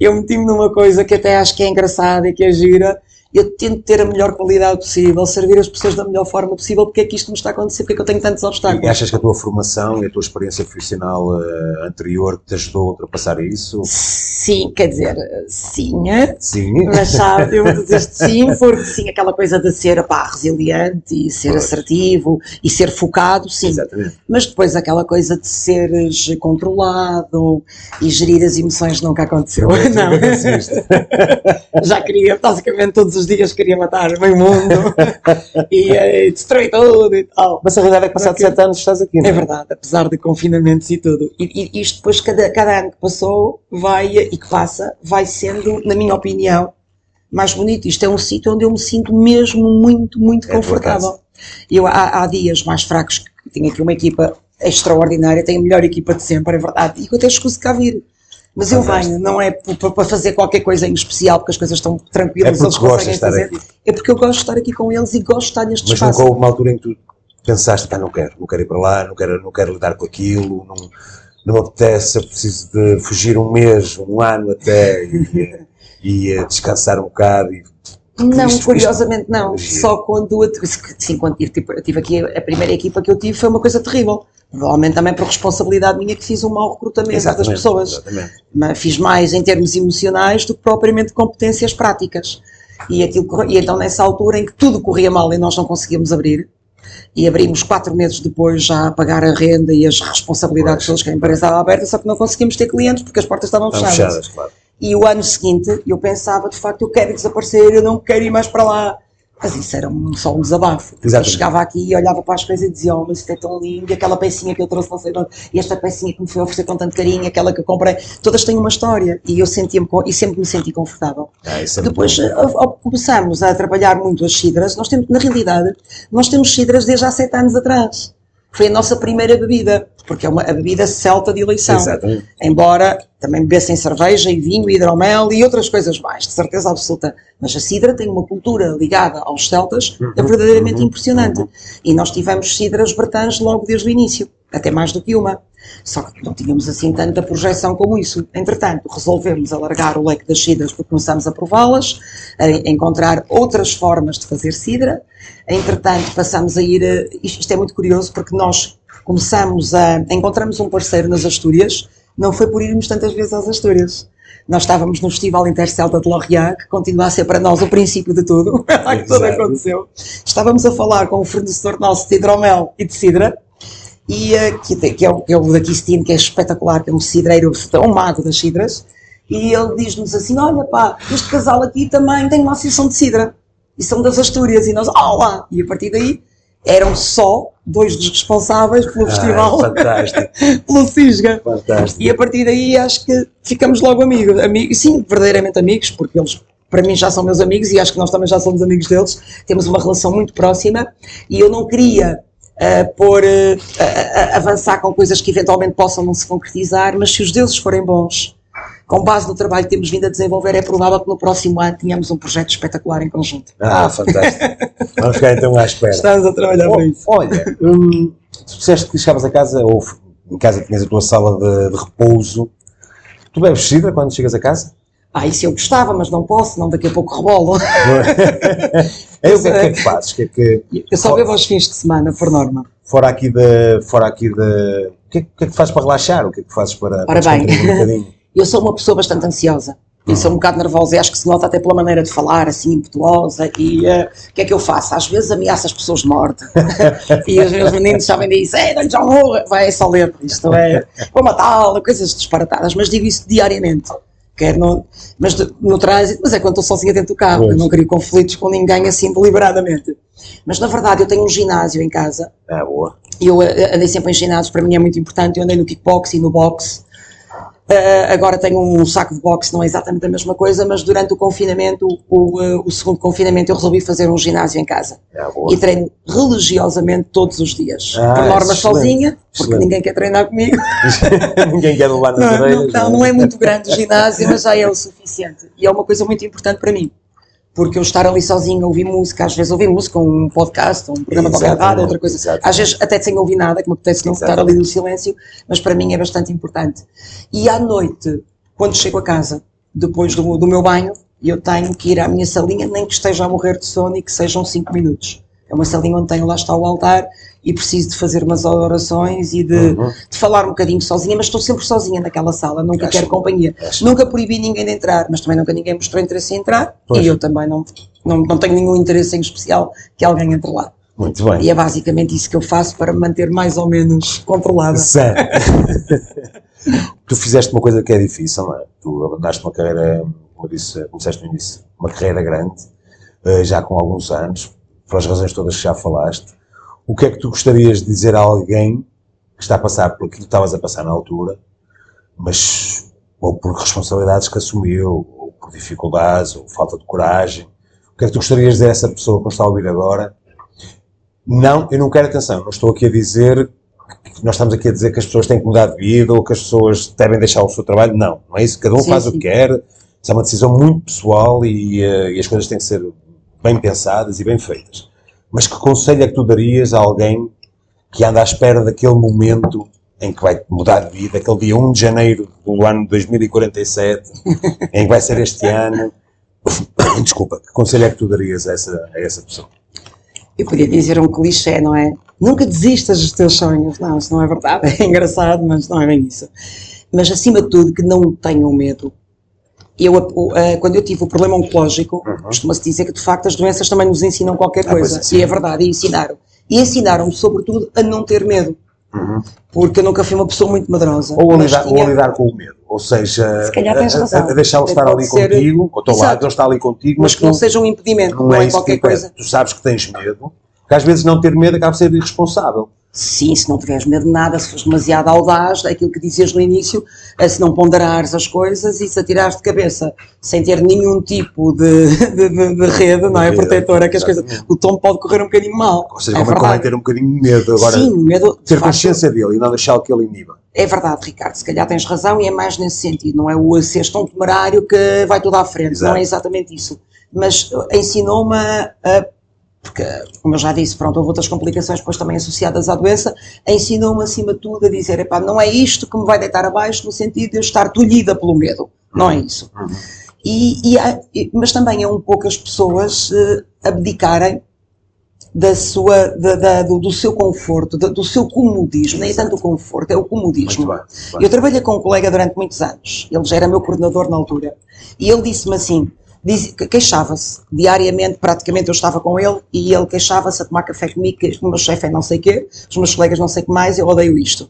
eu meti-me numa coisa que até acho que é engraçada e que é gira. Eu tento ter a melhor qualidade possível, servir as pessoas da melhor forma possível, porque é que isto me está a acontecer, porque é que eu tenho tantos E obstáculos. achas que a tua formação e a tua experiência profissional eh, anterior te ajudou a ultrapassar isso? Sim, quer dizer, sim? Sim. mas sabe, <laughs> eu dizer sim, porque sim, aquela coisa de ser pá, resiliente e ser Pois. assertivo e ser focado, sim. Exatamente. Mas depois aquela coisa de seres controlado e gerir as emoções nunca aconteceu. <laughs> Não. Conseguiste. <laughs> Já queria, basicamente todos os dias queria matar o mundo <laughs> e, eh, destruir tudo e tal. Mas a realidade é que passado sete anos estás aqui, não É verdade, apesar de confinamentos e tudo. E, e isto depois, cada, cada ano que passou, vai e que passa, vai sendo, na minha opinião, mais bonito. Isto é um sítio onde eu me sinto mesmo muito, muito É confortável. Eu, há, há dias mais fracos que tinha aqui uma equipa extraordinária, tenho a melhor equipa de sempre, é verdade, e que eu até escuso cá vir. Mas eu venho, não é para fazer qualquer coisa em especial, porque as coisas estão tranquilas, É porque eles conseguem estar fazer. aqui. É porque eu gosto de estar aqui com eles e gosto de estar neste Mas espaço. nunca houve uma altura em que tu pensaste, pá, não quero, não quero ir para lá, não quero, não quero lidar com aquilo, não, não me apetece, eu preciso de fugir um mês, um ano até e, <laughs> e, eh, descansar um bocado. E, Não, Isto- curiosamente não. isto- Só quando eu, sim, quando tive, tipo, tive aqui a primeira equipa que eu tive foi uma coisa terrível. Provavelmente também por responsabilidade minha que fiz um mau recrutamento das pessoas. Exatamente. Mas fiz mais em termos emocionais do que propriamente competências práticas. E, aquilo, e então nessa altura em que tudo corria mal e nós não conseguíamos abrir, e abrimos quatro meses depois já a pagar a renda e as responsabilidades Pois. todas que a empresa estava aberta, só que não conseguimos ter clientes porque as portas estavam Estão fechadas. fechadas, claro. E o ano seguinte eu pensava, de facto, eu quero desaparecer, eu não quero ir mais para lá. Mas isso era um- só um desabafo. Eu Exatamente. chegava aqui e olhava para as coisas e dizia, oh, mas isto é tão lindo, e aquela pecinha que eu trouxe não sei de onde, e esta pecinha que me foi oferecer com tanto carinho, aquela que eu comprei, todas têm uma história. E eu sentia-me, e sempre me senti confortável. Ah, é Depois começamos a trabalhar muito as cidras. Nós temos, na realidade, nós temos cidras desde há sete anos atrás. Foi a nossa primeira bebida, porque é uma, a bebida celta de eleição. Exatamente. Embora também bebessem cerveja e vinho, e hidromel e outras coisas mais, de certeza absoluta. Mas a cidra tem uma cultura ligada aos celtas é verdadeiramente impressionante. E nós tivemos cidras bretãs logo desde o início, até mais do que uma. Só que não tínhamos assim tanta projeção como isso. Entretanto, resolvemos alargar o leque das cidras porque começámos a prová-las, a encontrar outras formas de fazer cidra. Entretanto, passamos a ir. a- Isto é muito curioso porque nós começamos a. Encontramos um parceiro nas Astúrias, não foi por irmos tantas vezes às Astúrias. Nós estávamos no Festival Intercelta de Lorient, que continua a ser para nós o princípio de tudo, <laughs> que tudo aconteceu. Estávamos a falar com o fornecedor nosso de hidromel e de cidra, e, que, tem- que é o, que é o da Kistine, que é espetacular, que é um cidreiro, um mago das cidras, e ele diz-nos assim, olha pá, este casal aqui também tem uma associação de cidra, e são das Astúrias, e nós, ah lá, e a partir daí eram só dois dos responsáveis pelo Ah, festival, fantástico, <laughs> pelo Cisga. fantástico. E a partir daí acho que ficamos logo amigos, amigos, sim, verdadeiramente amigos, porque eles para mim já são meus amigos e acho que nós também já somos amigos deles, temos uma relação muito próxima e eu não queria ah, pôr, ah, a- a- avançar com coisas que eventualmente possam não se concretizar, mas se os deuses forem bons, com base no trabalho que temos vindo a desenvolver, é provável que no próximo ano tenhamos um projeto espetacular em conjunto. Ah, fantástico. <laughs> Vamos ficar então à espera. Estamos a trabalhar Oh, para isso. olha, hum, tu disseste que chegavas a casa, ou em casa tinhas a tua sala de, de repouso. Tu bebes cidra quando chegas a casa? Ah, isso eu gostava, mas não posso, não daqui a pouco rebolo. <laughs> É o que é, que é que fazes? Que é que, Eu só bebo aos fins de semana, por norma. fora aqui da. Fora aqui. O que, é, que- é que fazes para relaxar? O que é que fazes para, para Ora bem. descontrair um <laughs> bocadinho? Eu sou uma pessoa bastante ansiosa. Eu sou um bocado nervosa e acho que se nota até pela maneira de falar, assim, impetuosa. E eh, o que é que eu faço? Às vezes ameaço as pessoas de morte. <laughs> e os meus meninos sabem disso. É, dá-lhe já morro. Vai, é só letra. Isto é, <laughs> vou matá-la, coisas disparatadas. Mas digo isso diariamente. Quer no, mas no trânsito, mas é quando estou sozinha dentro do carro. Pois. Eu não crio conflitos com ninguém assim deliberadamente. Mas na verdade eu tenho um ginásio em casa Ah, boa. eu eh, andei sempre em ginásios, para mim é muito importante. Eu andei no kickbox e no boxe. Eh, agora tenho um saco de boxe, não é exatamente a mesma coisa, mas durante o confinamento, o, eh, o segundo confinamento, eu resolvi fazer um ginásio em casa. Ah. E treino religiosamente todos os dias. Ah, Por norma excelente, sozinha, porque excelente. ninguém quer treinar comigo. <laughs> Ninguém quer levar nas Não, não, orelhas. não, não é muito grande o ginásio, mas já é o suficiente. E é uma coisa muito importante para mim. Porque eu estar ali sozinho a ouvir música, às vezes ouvir música, um podcast, um programa de rádio, outra coisa. exatamente. Às vezes até sem ouvir nada, que me apetece não estar ali no silêncio, mas para mim é bastante importante. E à noite, quando chego a casa, depois do, do meu banho, eu tenho que ir à minha salinha, nem que esteja a morrer de sono e que sejam 5 minutos. É uma salinha onde tenho lá está o altar e preciso de fazer umas orações e de, Uhum. de falar um bocadinho sozinha, mas estou sempre sozinha naquela sala, nunca Acho quero companhia. acho Nunca proibi ninguém de entrar, mas também nunca ninguém mostrou interesse em entrar Pois. e eu também não, não, não tenho nenhum interesse em especial que alguém entre lá. Muito bem. E é basicamente isso que eu faço para me manter mais ou menos controlada. Sam, <laughs> tu fizeste uma coisa que é difícil, não é? Tu abandonaste uma carreira, como eu disse, começaste no início, uma carreira grande, eh, já com alguns anos, pelas razões todas que já falaste. O que é que tu gostarias de dizer a alguém que está a passar por aquilo que estavas a passar na altura, mas ou por responsabilidades que assumiu, ou por dificuldades ou falta de coragem. O que é que tu gostarias de dizer a essa pessoa que nos está a ouvir agora? Não, eu não quero atenção, não estou aqui a dizer nós estamos aqui a dizer que as pessoas têm que mudar de vida ou que as pessoas devem deixar o seu trabalho. Não, não é isso. Cada um sim, faz sim. o que quer. Isso é uma decisão muito pessoal e, uh, e, as coisas têm que ser bem pensadas e bem feitas. Mas que conselho é que tu darias a alguém que anda à espera daquele momento em que vai mudar de vida, aquele dia 1 de janeiro do ano 2047, <laughs> em que vai ser este ano? <coughs> Desculpa, que conselho é que tu darias a essa, a essa pessoa? Eu podia dizer um clichê, não é? Nunca desistas dos teus sonhos. Não, isso não é verdade. <laughs> É engraçado, mas não é bem isso. Mas, acima de tudo, que não tenham medo. Eu, uh, quando eu tive o problema oncológico, uhum. costuma-se dizer que, de facto, as doenças também nos ensinam qualquer ah, coisa. Ah, é, e é verdade, e ensinaram. E ensinaram-me, sobretudo, a não ter medo. Uhum. Porque eu nunca fui uma pessoa muito medrosa. Ou a, lidar, tinha... ou a lidar com o medo. Ou seja, a, a, a deixá-lo estar ali ser... contigo, ao teu lado, ele está ali contigo, mas, mas que não, não seja um impedimento, não, não é, é qualquer coisa. Tu sabes que tens medo, porque às vezes não ter medo acaba por ser irresponsável. Sim, se não tiveres medo de nada, se fores demasiado audaz, aquilo que dizias no início, se não ponderares as coisas e se atirares de cabeça sem ter nenhum tipo de, de, de, de rede, não é? Protetora, que as coisas. O tom pode correr um bocadinho mal. Ou seja, é como é ter um bocadinho de medo agora. Sim, medo. Ter consciência dele e não deixar que ele iniba. É verdade, Ricardo, se calhar tens razão e é mais nesse sentido, não é o ser tão temerário que vai tudo à frente, Exato. não é exatamente isso. Mas ensinou-me a porque, como eu já disse, pronto, houve outras complicações depois também associadas à doença, ensinou-me acima de tudo a dizer, epá, não é isto que me vai deitar abaixo no sentido de eu estar tolhida pelo medo, não é isso. E, e, mas também é um pouco as pessoas uh, abdicarem da sua, da, da, do, do, seu conforto, do, do, seu comodismo, nem é tanto o conforto, é o comodismo. Bem, eu trabalhei com um colega durante muitos anos, ele já era meu coordenador na altura, e ele disse-me assim, queixava-se diariamente, praticamente eu estava com ele e ele queixava-se a tomar café comigo, que o meu chefe é não sei o quê, os meus colegas não sei o que mais, eu odeio isto.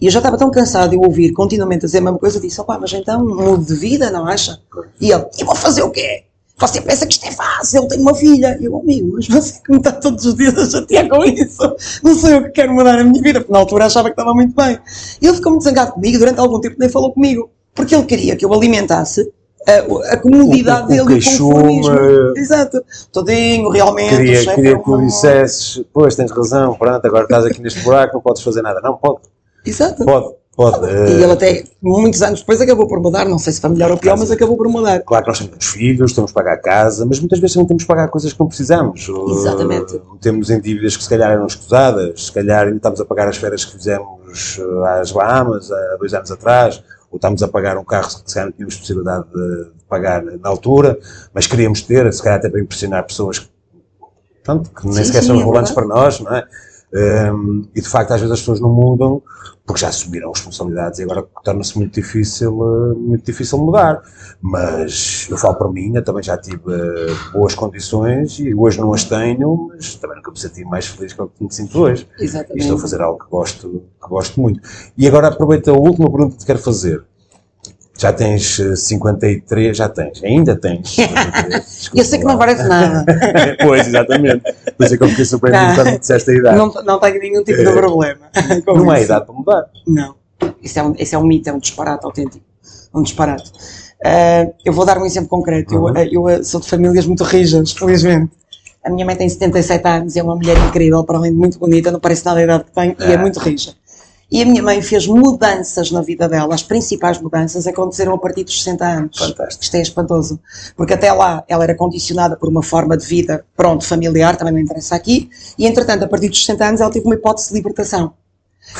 E eu já estava tão cansado de ouvir continuamente dizer a mesma coisa, eu disse, opá, mas então mudo de vida, não acha? E ele, e vou fazer o quê? Você pensa que isto é fácil, eu tenho uma filha. E eu, amigo, mas você que me está todos os dias a chatear com isso. Não sei o que quero mudar a minha vida, porque na altura achava que estava muito bem. E ele ficou muito zangado comigo, durante algum tempo nem falou comigo. Porque ele queria que eu alimentasse a, a comodidade o, o, dele, o conformismo. Exato. Todinho, realmente. Queria, queria que tu dissesses, pois tens razão, pronto, agora estás aqui neste buraco, não podes fazer nada. Não, pode. Exato. Pode. Pode. E ele até, muitos anos depois, acabou por mudar, não sei se foi melhor ou pior, mas acabou por mudar. Claro que nós temos filhos, temos que pagar a casa, mas muitas vezes também temos que pagar coisas que não precisamos. Exatamente. Uh, temos em dívidas que se calhar eram escusadas, se calhar ainda estamos a pagar as férias que fizemos às Bahamas há dois anos atrás, ou estamos a pagar um carro que se calhar não tínhamos possibilidade de, de, pagar na altura, mas queríamos ter, se calhar até para impressionar pessoas que, que nem sim, sequer sim, são é relevantes para nós, não é? Um, e de facto às vezes as pessoas não mudam porque já assumiram responsabilidades e agora torna-se muito difícil, uh, muito difícil mudar. Mas eu falo para mim, eu também já tive uh, boas condições e hoje não as tenho, mas também nunca me senti mais feliz com o que me sinto hoje. Exatamente. E estou a fazer algo que gosto, que gosto muito. E agora aproveito a última pergunta que te quero fazer. Já tens 53, eh, já tens, ainda tens. <laughs> eu sei que não parece nada. <laughs> pois, exatamente. Por isso é que eu fiquei surpreendido quando me disseste a idade. Não, não tenho nenhum tipo de problema. Não é idade para mudar. Não. Isso é, um, isso é um mito, é um disparate autêntico. Um disparate. Uh, eu vou dar um exemplo concreto. Uhum. Eu, eu sou de famílias muito rijas, felizmente. A minha mãe tem 77 anos e é uma mulher incrível, para além de muito bonita, não parece nada a idade que tem, e é muito rija. E a minha mãe fez mudanças na vida dela, as principais mudanças aconteceram a partir dos 60 anos. Fantástico. Isto é espantoso. Porque até lá ela era condicionada por uma forma de vida, pronto, familiar, também não interessa aqui, e entretanto, a partir dos 60 anos, ela teve uma hipótese de libertação.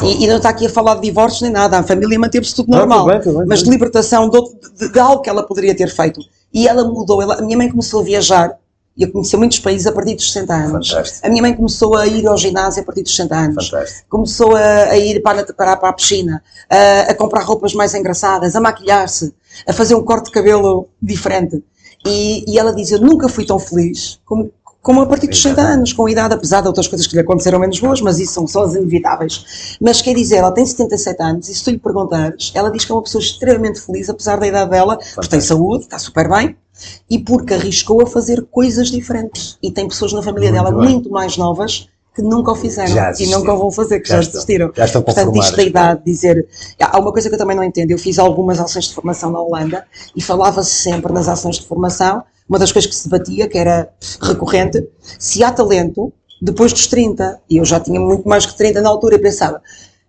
E, e, não está aqui a falar de divórcio nem nada, a família manteve-se tudo normal. Bem, bem, mas de libertação de, de, de, algo que ela poderia ter feito. E ela mudou, ela, a minha mãe começou a viajar e a conhecer muitos países a partir dos 60 anos. Fantástico. A minha mãe começou a ir ao ginásio a partir dos 60 anos. Fantástico. Começou a, a ir para, para, para, a piscina, a, a comprar roupas mais engraçadas, a maquilhar-se, a fazer um corte de cabelo diferente. E, e ela diz: Eu nunca fui tão feliz como, como a partir dos 60 anos, com a idade, apesar de outras coisas que lhe aconteceram menos boas, mas isso são só as inevitáveis. Mas quer dizer, ela tem 77 anos e se tu lhe perguntares, ela diz que é uma pessoa extremamente feliz, apesar da idade dela, porque tem saúde, está super bem, e porque arriscou a fazer coisas diferentes. E tem pessoas na família muito dela bem. muito mais novas que nunca o fizeram e nunca o vão fazer, que já, Já desistiram. Já estão Portanto, isto da idade, dizer. Há uma coisa que eu também não entendo. Eu fiz algumas ações de formação na Holanda e falava-se sempre nas ações de formação. Uma das coisas que se debatia, que era recorrente, se há talento depois dos 30. E eu já tinha muito mais que 30 na altura e pensava.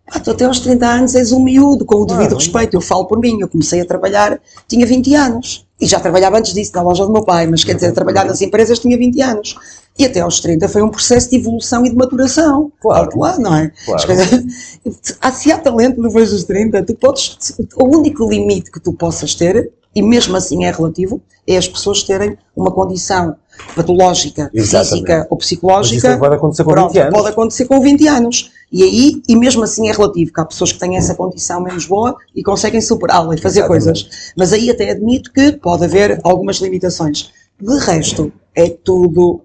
Ah, tu até aos 30 anos és um miúdo, com o devido respeito. Eu falo por mim, eu comecei a trabalhar, tinha 20 anos. E já trabalhava antes disso, na loja do meu pai, mas quer dizer, trabalhar nas empresas tinha 20 anos. E até aos 30 foi um processo de evolução e de maturação. Claro. Claro, não é? Claro. Coisas- <laughs> se há talento depois dos 30, tu podes. O único limite que tu possas ter, e mesmo assim é relativo, é as pessoas terem uma condição patológica, Exatamente. física ou Mas psicológica. isso pode acontecer com Pronto, 20 anos. Pode acontecer com 20 anos. E aí, e mesmo assim é relativo, que há pessoas que têm essa condição menos boa e conseguem superá-la e fazer Exatamente. coisas. Mas aí até admito que pode haver algumas limitações. De resto, é tudo,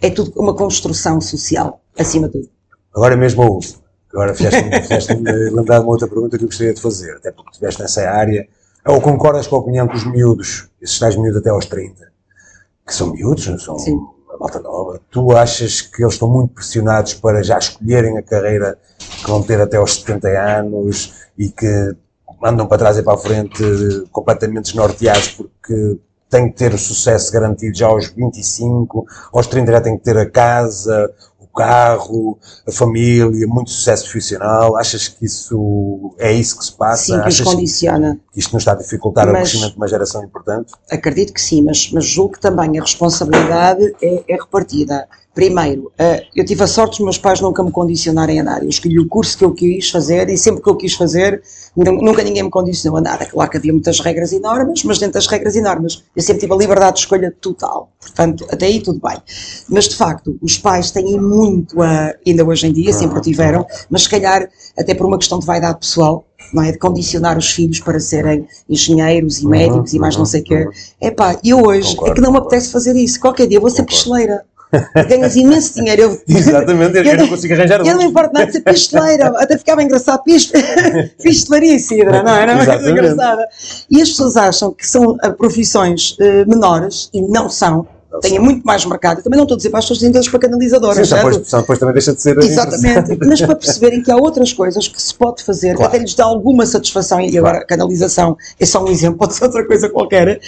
é tudo uma construção social, acima de tudo. Agora mesmo houve. Agora fizeste-me fizeste lembrar de uma outra pergunta que eu gostaria de fazer, até porque estiveste nessa área. Ou concordas com a opinião que os miúdos, esses tais miúdos até aos 30, que são miúdos, não são Sim. a malta nova, tu achas que eles estão muito pressionados para já escolherem a carreira que vão ter até aos 70 anos e que andam para trás e para a frente completamente desnorteados porque têm que ter o sucesso garantido já aos 25, aos 30 já têm que ter a casa, carro, a família, muito sucesso profissional. Achas que isso é isso que se passa? Sim, que os Achas condiciona. que isto nos está a dificultar o Mas- crescimento de uma geração importante? Acredito que sim, mas, mas julgo que também a responsabilidade é, é repartida. Primeiro, eh, eu tive a sorte dos meus pais nunca me condicionarem a nada. Eu escolhi o curso que eu quis fazer e sempre que eu quis fazer, nu- nunca ninguém me condicionou a nada. Claro que havia muitas regras e normas, mas dentro das regras e normas eu sempre tive a liberdade de escolha total. Portanto, até aí tudo bem. Mas de facto, os pais têm muito a, ainda hoje em dia, sempre o tiveram, mas se calhar até por uma questão de vaidade pessoal, não é? De condicionar os filhos para serem engenheiros e médicos e mais não sei o quê. Epá, eu hoje Concordo, é que não me apetece fazer isso. Qualquer dia eu vou ser Concordo. pistoleira. Ganhas imenso dinheiro. Eu, <laughs> Exatamente, eu, Eu não consigo arranjar <laughs> eu não me importo nada de ser pisteleira, até ficava engraçado. Pist... <laughs> Pistelaria e cidra, não é? Era uma coisa Exatamente. engraçada. E as pessoas acham que são ah, profissões eh, menores e não são. São. muito mais mercado. Eu também não estou a dizer para as pessoas irem para canalizadoras, Sim, depois, depois também deixa de ser Exatamente, <laughs> mas para perceberem que há outras coisas que se pode fazer, Claro. que até lhes dá alguma satisfação, e agora a canalização é só um exemplo, pode ser outra coisa qualquer,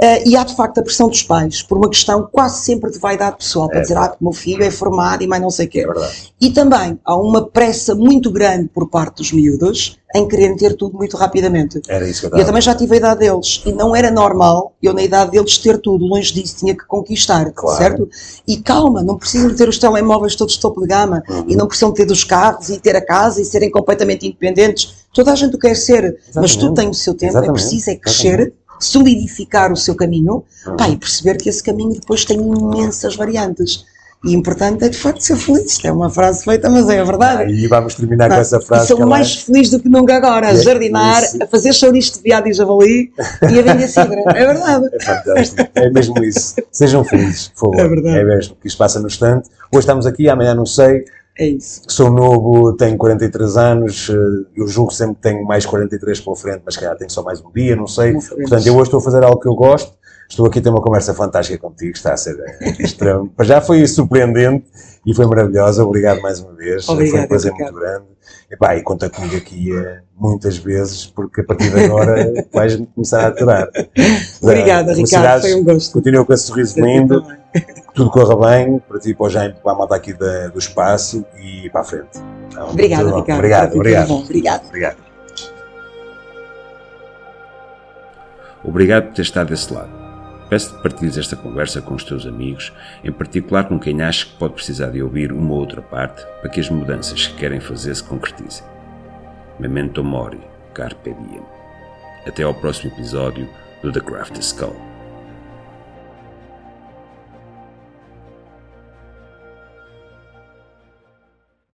eh, e há de facto a pressão dos pais, por uma questão quase sempre de vaidade pessoal, para É. dizer, ah, o meu filho é formado e mais não sei o quê. É. E também há uma pressa muito grande por parte dos miúdos em quererem ter tudo muito rapidamente. Era isso que eu Eu estava. também já tive a idade deles e não era normal eu na idade deles ter tudo, longe disso tinha que conquistar, Claro. certo? E calma, não precisam de ter os telemóveis todos de topo de gama Uhum. e não precisam ter dos carros e ter a casa e serem completamente independentes. Toda a gente o quer ser, mas Exatamente. tudo tem o seu tempo, é Exatamente. preciso é crescer, solidificar o seu caminho Uhum. pá, e perceber que esse caminho depois tem imensas variantes. E o importante é de facto ser feliz. Isto é uma frase feita, mas é a verdade. E vamos terminar com Não, essa frase. sou mais feliz do que nunca agora, a É, jardinar, isso. a fazer chouriço de viado e javali e a vender cidra. É verdade. É fantástico. É mesmo isso. Sejam felizes, por favor. É verdade. É mesmo que isto passa no instante. Hoje estamos aqui, amanhã não sei. É isso. Sou novo, tenho 43 anos. eh, Eu julgo sempre que tenho mais 43 pela frente, mas calhar tenho só mais um dia, não sei. Não. Portanto, eu hoje estou a fazer algo que eu gosto. Estou aqui a ter uma conversa fantástica contigo. Está a ser eh, <laughs> extremo. Já foi surpreendente e foi maravilhosa. Obrigado mais uma vez. foi um prazer muito grande. E, pá, e conta comigo aqui eh, muitas vezes, porque a partir de agora <laughs> vais começar a aturar. Obrigada, As Ricardo. Foi um gosto. Continua com esse sorriso lindo, que <laughs> tudo corra bem, para ti, para o Jaime, para a malta aqui da- do espaço e para a frente. Então, Obrigada. Ricardo. Obrigado, obrigado. bom. Obrigada. Obrigado. Obrigado por ter estado desse lado. Peço-te que partilhes esta conversa com os teus amigos, em particular com quem achas que pode precisar de ouvir uma ou outra parte para que as mudanças que querem fazer se concretizem. Memento Mori, Carpe Diem. Até ao próximo episódio do The Craft Skull.